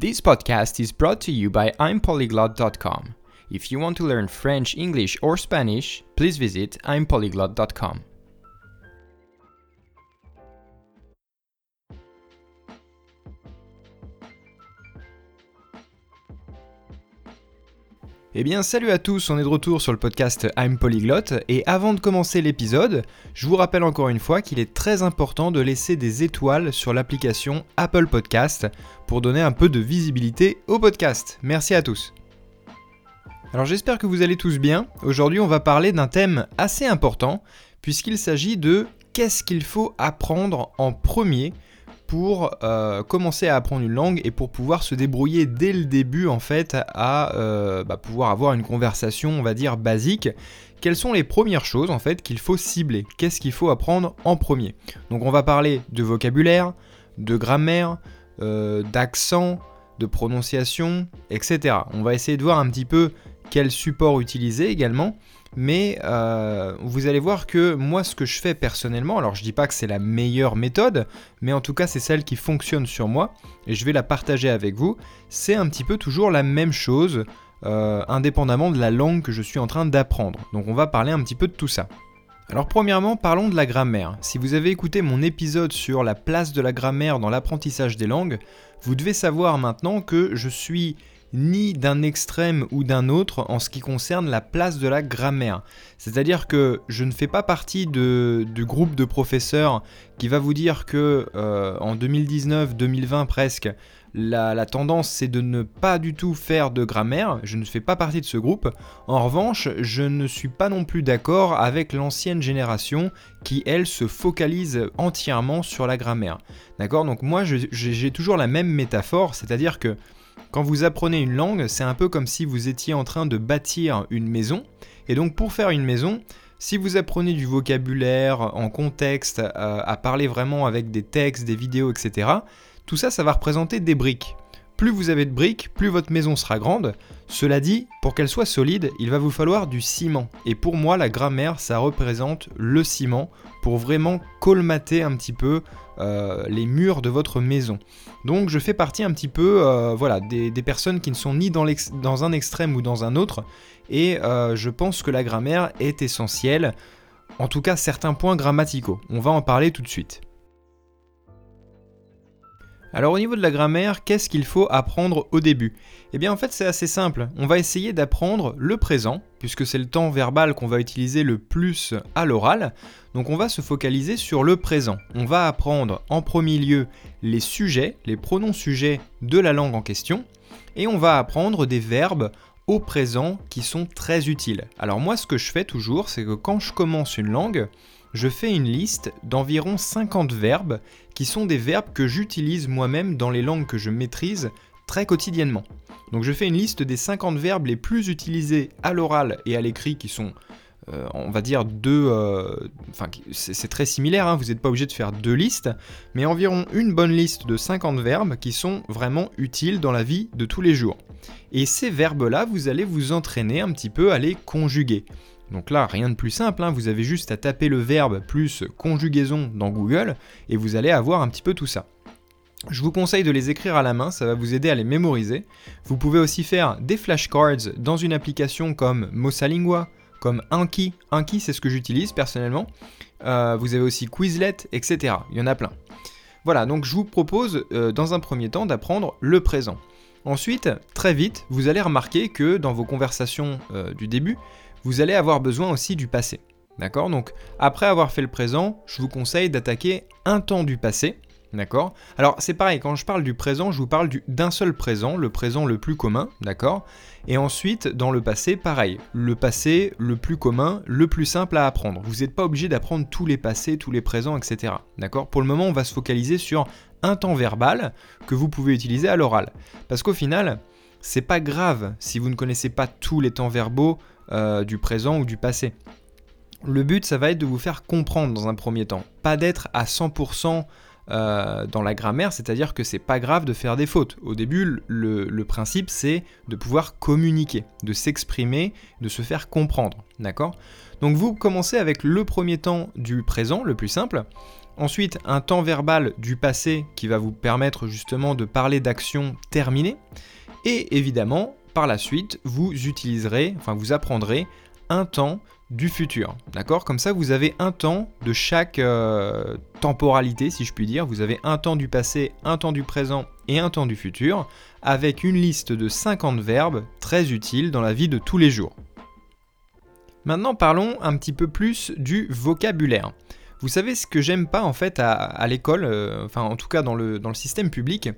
This podcast is brought to you by I'mPolyglot.com. If you want to learn French, English, or Spanish, please visit I'mPolyglot.com. Eh bien salut à tous, on est de retour sur le podcast I'm Polyglot et avant de commencer l'épisode, je vous rappelle encore une fois qu'il est très important de laisser des étoiles sur l'application Apple Podcast pour donner un peu de visibilité au podcast. Merci à tous. Alors j'espère que vous allez tous bien. Aujourd'hui on va parler d'un thème assez important puisqu'il s'agit de qu'est-ce qu'il faut apprendre en premier pour euh, commencer à apprendre une langue et pour pouvoir se débrouiller dès le début en fait à euh, bah, pouvoir avoir une conversation on va dire basique. Quelles sont les premières choses en fait qu'il faut cibler? Qu'est-ce qu'il faut apprendre en premier? Donc on va parler de vocabulaire, de grammaire, euh, d'accent, de prononciation, etc. On va essayer de voir un petit peu quel support utiliser également. Mais euh, vous allez voir que moi, ce que je fais personnellement, alors je dis pas que c'est la meilleure méthode, mais en tout cas c'est celle qui fonctionne sur moi, et je vais la partager avec vous, c'est un petit peu toujours la même chose, euh, indépendamment de la langue que je suis en train d'apprendre. Donc on va parler un petit peu de tout ça. Alors premièrement, parlons de la grammaire. Si vous avez écouté mon épisode sur la place de la grammaire dans l'apprentissage des langues, vous devez savoir maintenant que je suis ni d'un extrême ou d'un autre en ce qui concerne la place de la grammaire. C'est-à-dire que je ne fais pas partie du groupe de professeurs qui va vous dire que euh, en 2019-2020 presque, la, tendance c'est de ne pas du tout faire de grammaire, je ne fais pas partie de ce groupe. En revanche, je ne suis pas non plus d'accord avec l'ancienne génération qui, elle, se focalise entièrement sur la grammaire. D'accord? Donc moi, j'ai toujours la même métaphore, c'est-à-dire que quand vous apprenez une langue, c'est un peu comme si vous étiez en train de bâtir une maison. Et donc pour faire une maison, si vous apprenez du vocabulaire en contexte, euh, à parler vraiment avec des textes, des vidéos, etc., tout ça, ça va représenter des briques. Plus vous avez de briques, plus votre maison sera grande. Cela dit, pour qu'elle soit solide, il va vous falloir du ciment. Et pour moi, la grammaire, ça représente le ciment pour vraiment colmater un petit peu euh, les murs de votre maison. Donc je fais partie un petit peu euh, voilà, des, personnes qui ne sont ni dans, un extrême ou dans un autre, et euh, je pense que la grammaire est essentielle, en tout cas certains points grammaticaux. On va en parler tout de suite. Alors au niveau de la grammaire, qu'est-ce qu'il faut apprendre au début? Eh bien en fait c'est assez simple, on va essayer d'apprendre le présent, puisque c'est le temps verbal qu'on va utiliser le plus à l'oral, donc on va se focaliser sur le présent. On va apprendre en premier lieu les sujets, les pronoms sujets de la langue en question, et on va apprendre des verbes au présent qui sont très utiles. Alors moi ce que je fais toujours, c'est que quand je commence une langue, je fais une liste d'environ 50 verbes qui sont des verbes que j'utilise moi-même dans les langues que je maîtrise très quotidiennement. Donc je fais une liste des 50 verbes les plus utilisés à l'oral et à l'écrit qui sont euh, on va dire deux. Euh, enfin, c'est très similaire, hein, vous n'êtes pas obligé de faire deux listes, mais environ une bonne liste de 50 verbes qui sont vraiment utiles dans la vie de tous les jours. Et ces verbes-là, vous allez vous entraîner un petit peu à les conjuguer. Donc là, rien de plus simple, hein, vous avez juste à taper le verbe plus conjugaison dans Google et vous allez avoir un petit peu tout ça. Je vous conseille de les écrire à la main, ça va vous aider à les mémoriser. Vous pouvez aussi faire des flashcards dans une application comme Mosalingua, comme Anki. Anki, c'est ce que j'utilise personnellement. Euh, vous avez aussi Quizlet, etc. Il y en a plein. Voilà, donc je vous propose euh, dans un premier temps d'apprendre le présent. Ensuite, très vite, vous allez remarquer que dans vos conversations euh, du début, vous allez avoir besoin aussi du passé. D'accord? Donc, après avoir fait le présent, je vous conseille d'attaquer un temps du passé. D'accord? Alors, c'est pareil, quand je parle du présent, je vous parle d'un seul présent, le présent le plus commun, d'accord? Et ensuite, dans le passé, pareil, le passé le plus commun, le plus simple à apprendre. Vous n'êtes pas obligé d'apprendre tous les passés, tous les présents, etc. D'accord? Pour le moment, on va se focaliser sur un temps verbal que vous pouvez utiliser à l'oral. Parce qu'au final, c'est pas grave si vous ne connaissez pas tous les temps verbaux euh, du présent ou du passé. Le but, ça va être de vous faire comprendre dans un premier temps, pas d'être à 100% euh, dans la grammaire, c'est-à-dire que c'est pas grave de faire des fautes. Au début, le, principe c'est de pouvoir communiquer, de s'exprimer, de se faire comprendre, d'accord? Donc vous commencez avec le premier temps du présent, le plus simple. Ensuite, un temps verbal du passé qui va vous permettre justement de parler d'actions terminées. Et évidemment, par la suite, vous utiliserez, enfin vous apprendrez un temps du futur. D'accord? Comme ça, vous avez un temps de chaque euh, temporalité, si je puis dire. Vous avez un temps du passé, un temps du présent et un temps du futur, avec une liste de 50 verbes très utiles dans la vie de tous les jours. Maintenant, parlons un petit peu plus du vocabulaire. Vous savez ce que j'aime pas en fait à, l'école, euh, enfin en tout cas dans le, dans le système public,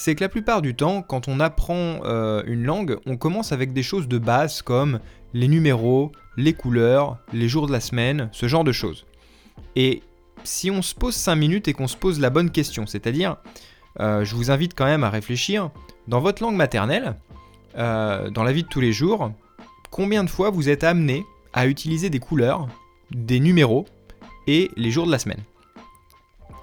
c'est que la plupart du temps, quand on apprend euh, une langue, on commence avec des choses de base comme les numéros, les couleurs, les jours de la semaine, ce genre de choses. Et si on se pose 5 minutes et qu'on se pose la bonne question, c'est-à-dire, euh, je vous invite quand même à réfléchir, dans votre langue maternelle, dans la vie de tous les jours, combien de fois vous êtes amené à utiliser des couleurs, des numéros, et les jours de la semaine?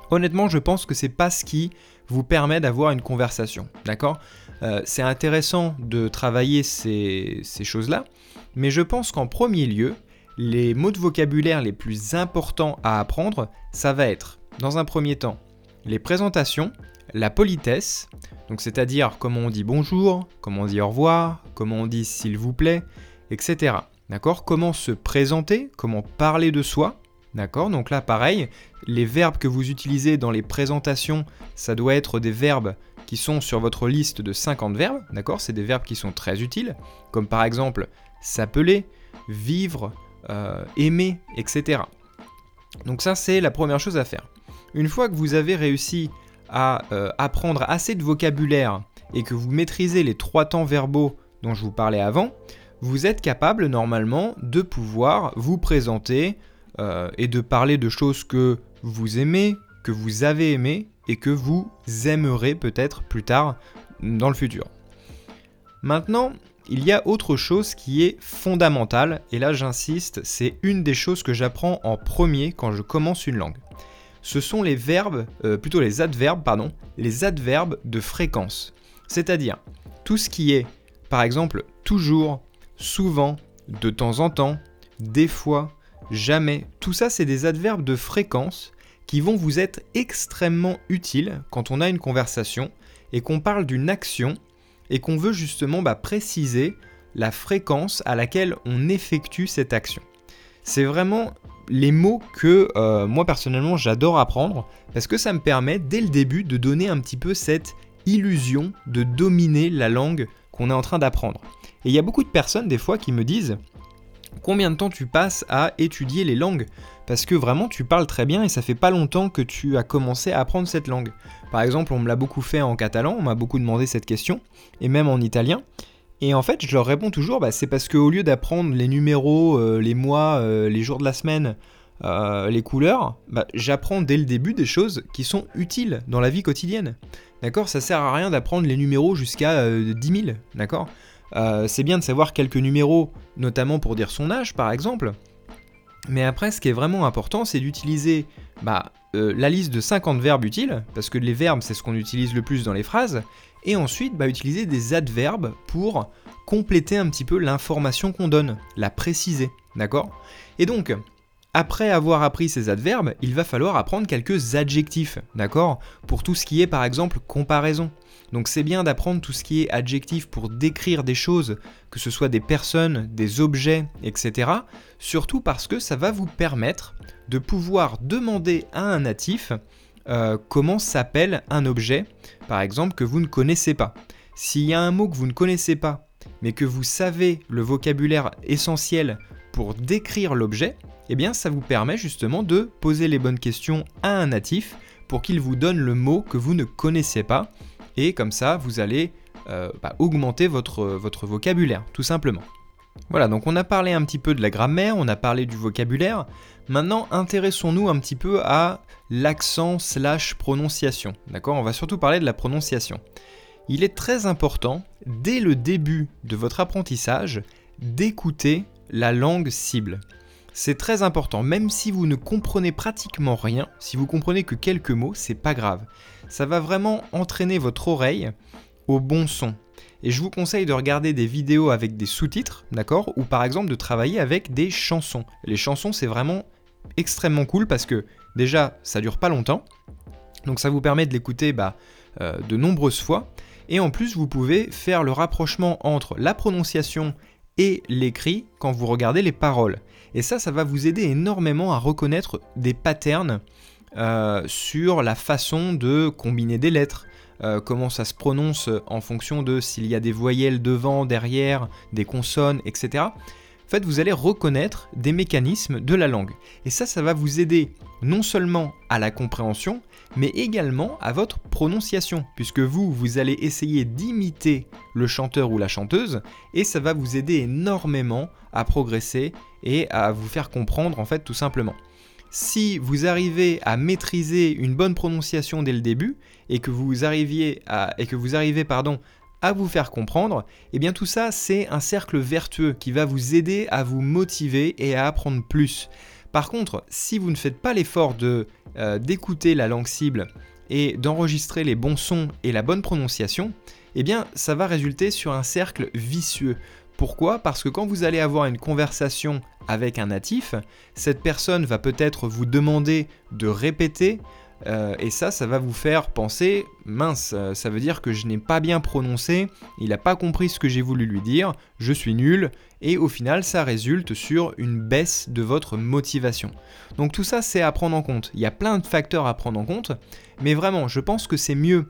Honnêtement, je pense que c'est pas ce qui vous permet d'avoir une conversation, d'accord? Euh, C'est intéressant de travailler ces, ces choses-là, mais je pense qu'en premier lieu, les mots de vocabulaire les plus importants à apprendre, ça va être, dans un premier temps, les présentations, la politesse, donc c'est-à-dire comment on dit bonjour, comment on dit au revoir, comment on dit s'il vous plaît, etc. D'accord? Comment se présenter, comment parler de soi, D'accord Donc là, pareil, les verbes que vous utilisez dans les présentations, ça doit être des verbes qui sont sur votre liste de 50 verbes, d'accord C'est des verbes qui sont très utiles, comme par exemple s'appeler, vivre, euh, aimer, etc. Donc ça, c'est la première chose à faire. Une fois que vous avez réussi à euh, apprendre assez de vocabulaire et que vous maîtrisez les trois temps verbaux dont je vous parlais avant, vous êtes capable normalement de pouvoir vous présenter euh, et de parler de choses que vous aimez, que vous avez aimé et que vous aimerez peut-être plus tard dans le futur. Maintenant, il y a autre chose qui est fondamentale, et là j'insiste, c'est une des choses que j'apprends en premier quand je commence une langue. Ce sont les verbes, euh, plutôt les adverbes, pardon, les adverbes de fréquence. C'est-à-dire tout ce qui est, par exemple, toujours, souvent, de temps en temps, des fois, jamais. Tout ça, c'est des adverbes de fréquence qui vont vous être extrêmement utiles quand on a une conversation et qu'on parle d'une action et qu'on veut justement bah, préciser la fréquence à laquelle on effectue cette action. C'est vraiment les mots que euh, moi personnellement j'adore apprendre parce que ça me permet dès le début de donner un petit peu cette illusion de dominer la langue qu'on est en train d'apprendre. Et il y a beaucoup de personnes des fois qui me disent combien de temps tu passes à étudier les langues? Parce que vraiment tu parles très bien et ça fait pas longtemps que tu as commencé à apprendre cette langue. Par exemple, on me l'a beaucoup fait en catalan, on m'a beaucoup demandé cette question, et même en italien. Et en fait, je leur réponds toujours, bah, c'est parce qu'au lieu d'apprendre les numéros, euh, les mois, euh, les jours de la semaine, euh, les couleurs, bah, j'apprends dès le début des choses qui sont utiles dans la vie quotidienne. D'accord? Ça sert à rien d'apprendre les numéros jusqu'à 10 000, d'accord? Euh, c'est bien de savoir quelques numéros, notamment pour dire son âge par exemple. Mais après, ce qui est vraiment important, c'est d'utiliser bah, euh, la liste de 50 verbes utiles, parce que les verbes, c'est ce qu'on utilise le plus dans les phrases, et ensuite bah, utiliser des adverbes pour compléter un petit peu l'information qu'on donne, la préciser, d'accord? Et donc, après avoir appris ces adverbes, il va falloir apprendre quelques adjectifs, d'accord Pour tout ce qui est par exemple comparaison. Donc c'est bien d'apprendre tout ce qui est adjectif pour décrire des choses, que ce soit des personnes, des objets, etc. Surtout parce que ça va vous permettre de pouvoir demander à un natif euh, comment s'appelle un objet, par exemple, que vous ne connaissez pas. S'il y a un mot que vous ne connaissez pas, mais que vous savez le vocabulaire essentiel pour décrire l'objet, eh bien ça vous permet justement de poser les bonnes questions à un natif pour qu'il vous donne le mot que vous ne connaissez pas et comme ça vous allez euh, bah, augmenter votre, votre vocabulaire tout simplement. Voilà, donc on a parlé un petit peu de la grammaire, on a parlé du vocabulaire. Maintenant, intéressons-nous un petit peu à l'accent slash prononciation. D'accord? On va surtout parler de la prononciation. Il est très important, dès le début de votre apprentissage, d'écouter la langue cible. C'est très important, même si vous ne comprenez pratiquement rien, si vous comprenez que quelques mots, c'est pas grave ça va vraiment entraîner votre oreille au bon son. Et je vous conseille de regarder des vidéos avec des sous-titres, d'accord Ou par exemple de travailler avec des chansons. Les chansons, c'est vraiment extrêmement cool parce que Déjà, ça dure pas longtemps, donc ça vous permet de l'écouter bah, euh, de nombreuses fois. Et en plus, vous pouvez faire le rapprochement entre la prononciation et l'écrit quand vous regardez les paroles. Et ça, ça va vous aider énormément à reconnaître des patterns euh, sur la façon de combiner des lettres, euh, comment ça se prononce en fonction de s'il y a des voyelles devant, derrière, des consonnes, etc. En fait, vous allez reconnaître des mécanismes de la langue. Et ça, ça va vous aider non seulement à la compréhension, mais également à votre prononciation, puisque vous, vous allez essayer d'imiter le chanteur ou la chanteuse, et ça va vous aider énormément à progresser et à vous faire comprendre en fait tout simplement. Si vous arrivez à maîtriser une bonne prononciation dès le début et que vous arriviez à et que vous arrivez pardon vous faire comprendre, eh bien tout ça c'est un cercle vertueux qui va vous aider à vous motiver et à apprendre plus. Par contre, si vous ne faites pas l'effort euh, d'écouter la langue cible et d'enregistrer les bons sons et la bonne prononciation, eh bien ça va résulter sur un cercle vicieux. Pourquoi? Parce que quand vous allez avoir une conversation avec un natif, cette personne va peut-être vous demander de répéter euh, et ça, ça va vous faire penser, mince, euh, ça veut dire que je n'ai pas bien prononcé, il n'a pas compris ce que j'ai voulu lui dire, je suis nul, et au final, ça résulte sur une baisse de votre motivation. Donc tout ça, c'est à prendre en compte. Il y a plein de facteurs à prendre en compte, mais vraiment, je pense que c'est mieux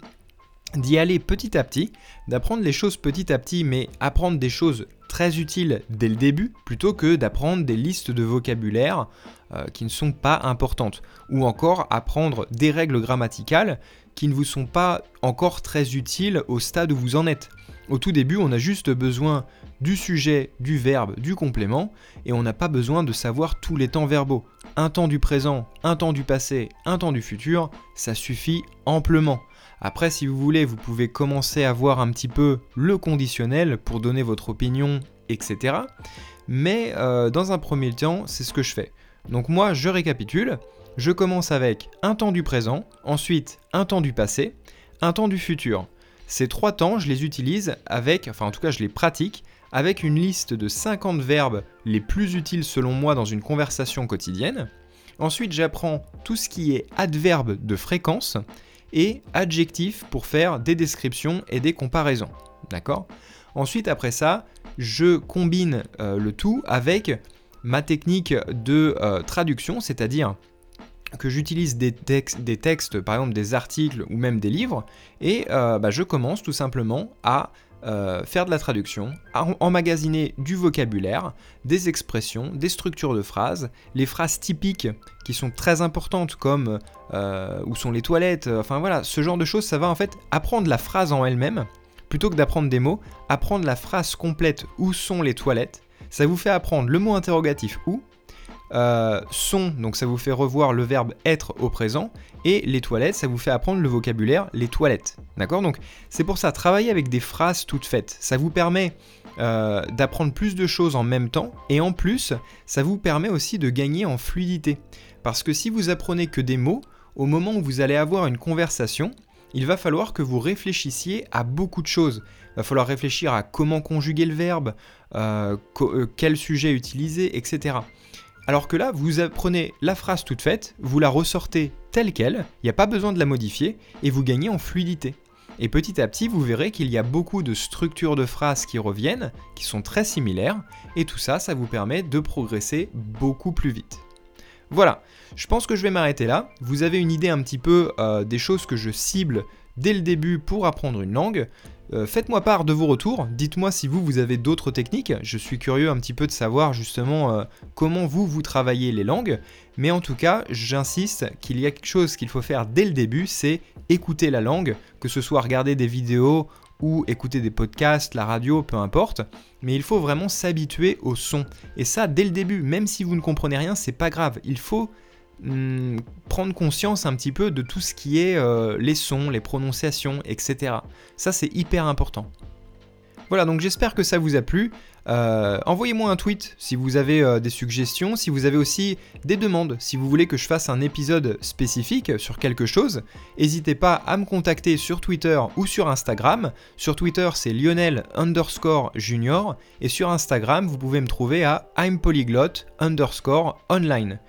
d'y aller petit à petit, d'apprendre les choses petit à petit, mais apprendre des choses très utiles dès le début, plutôt que d'apprendre des listes de vocabulaire euh, qui ne sont pas importantes, ou encore apprendre des règles grammaticales qui ne vous sont pas encore très utiles au stade où vous en êtes. Au tout début, on a juste besoin du sujet, du verbe, du complément, et on n'a pas besoin de savoir tous les temps verbaux. Un temps du présent, un temps du passé, un temps du futur, ça suffit amplement. Après, si vous voulez, vous pouvez commencer à voir un petit peu le conditionnel pour donner votre opinion, etc. Mais euh, dans un premier temps, c'est ce que je fais. Donc moi, je récapitule. Je commence avec un temps du présent, ensuite un temps du passé, un temps du futur. Ces trois temps, je les utilise avec, enfin en tout cas je les pratique, avec une liste de 50 verbes les plus utiles selon moi dans une conversation quotidienne. Ensuite, j'apprends tout ce qui est adverbe de fréquence et adjectif pour faire des descriptions et des comparaisons. D'accord? Ensuite, après ça, je combine euh, le tout avec ma technique de euh, traduction, c'est-à-dire que j'utilise des, textes, des textes, par exemple des articles ou même des livres, et euh, bah, je commence tout simplement à euh, faire de la traduction, emmagasiner du vocabulaire, des expressions, des structures de phrases, les phrases typiques qui sont très importantes comme où sont les toilettes, enfin voilà, ce genre de choses, ça va en fait apprendre la phrase en elle-même, plutôt que d'apprendre des mots, apprendre la phrase complète où sont les toilettes, ça vous fait apprendre le mot interrogatif où, euh, sont, donc ça vous fait revoir le verbe être au présent, et les toilettes, ça vous fait apprendre le vocabulaire les toilettes. D'accord? Donc c'est pour ça, travailler avec des phrases toutes faites, ça vous permet euh, d'apprendre plus de choses en même temps, et en plus, ça vous permet aussi de gagner en fluidité. Parce que si vous apprenez que des mots, au moment où vous allez avoir une conversation, il va falloir que vous réfléchissiez à beaucoup de choses. Il va falloir réfléchir à comment conjuguer le verbe, euh, quel sujet utiliser, etc. Alors que là, vous apprenez la phrase toute faite, vous la ressortez telle qu'elle, il n'y a pas besoin de la modifier, et vous gagnez en fluidité. Et petit à petit, vous verrez qu'il y a beaucoup de structures de phrases qui reviennent, qui sont très similaires, et tout ça, ça vous permet de progresser beaucoup plus vite. Voilà, je pense que je vais m'arrêter là. Vous avez une idée un petit peu euh, des choses que je cible dès le début pour apprendre une langue. Euh, faites-moi part de vos retours, dites-moi si vous, vous avez d'autres techniques, je suis curieux un petit peu de savoir justement euh, comment vous, vous travaillez les langues, mais en tout cas, j'insiste qu'il y a quelque chose qu'il faut faire dès le début, c'est écouter la langue, que ce soit regarder des vidéos ou écouter des podcasts, la radio, peu importe, mais il faut vraiment s'habituer au son. Et ça, dès le début, même si vous ne comprenez rien, c'est pas grave, il faut Hmm, prendre conscience un petit peu de tout ce qui est euh, les sons, les prononciations, etc. Ça c'est hyper important. Voilà, donc j'espère que ça vous a plu. Euh, envoyez-moi un tweet si vous avez euh, des suggestions, si vous avez aussi des demandes, si vous voulez que je fasse un épisode spécifique sur quelque chose. N'hésitez pas à me contacter sur Twitter ou sur Instagram. Sur Twitter, c'est Lionel underscore junior. Et sur Instagram, vous pouvez me trouver à I'm underscore online.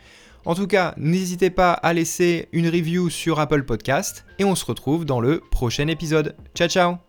En tout cas, n'hésitez pas à laisser une review sur Apple Podcast et on se retrouve dans le prochain épisode. Ciao ciao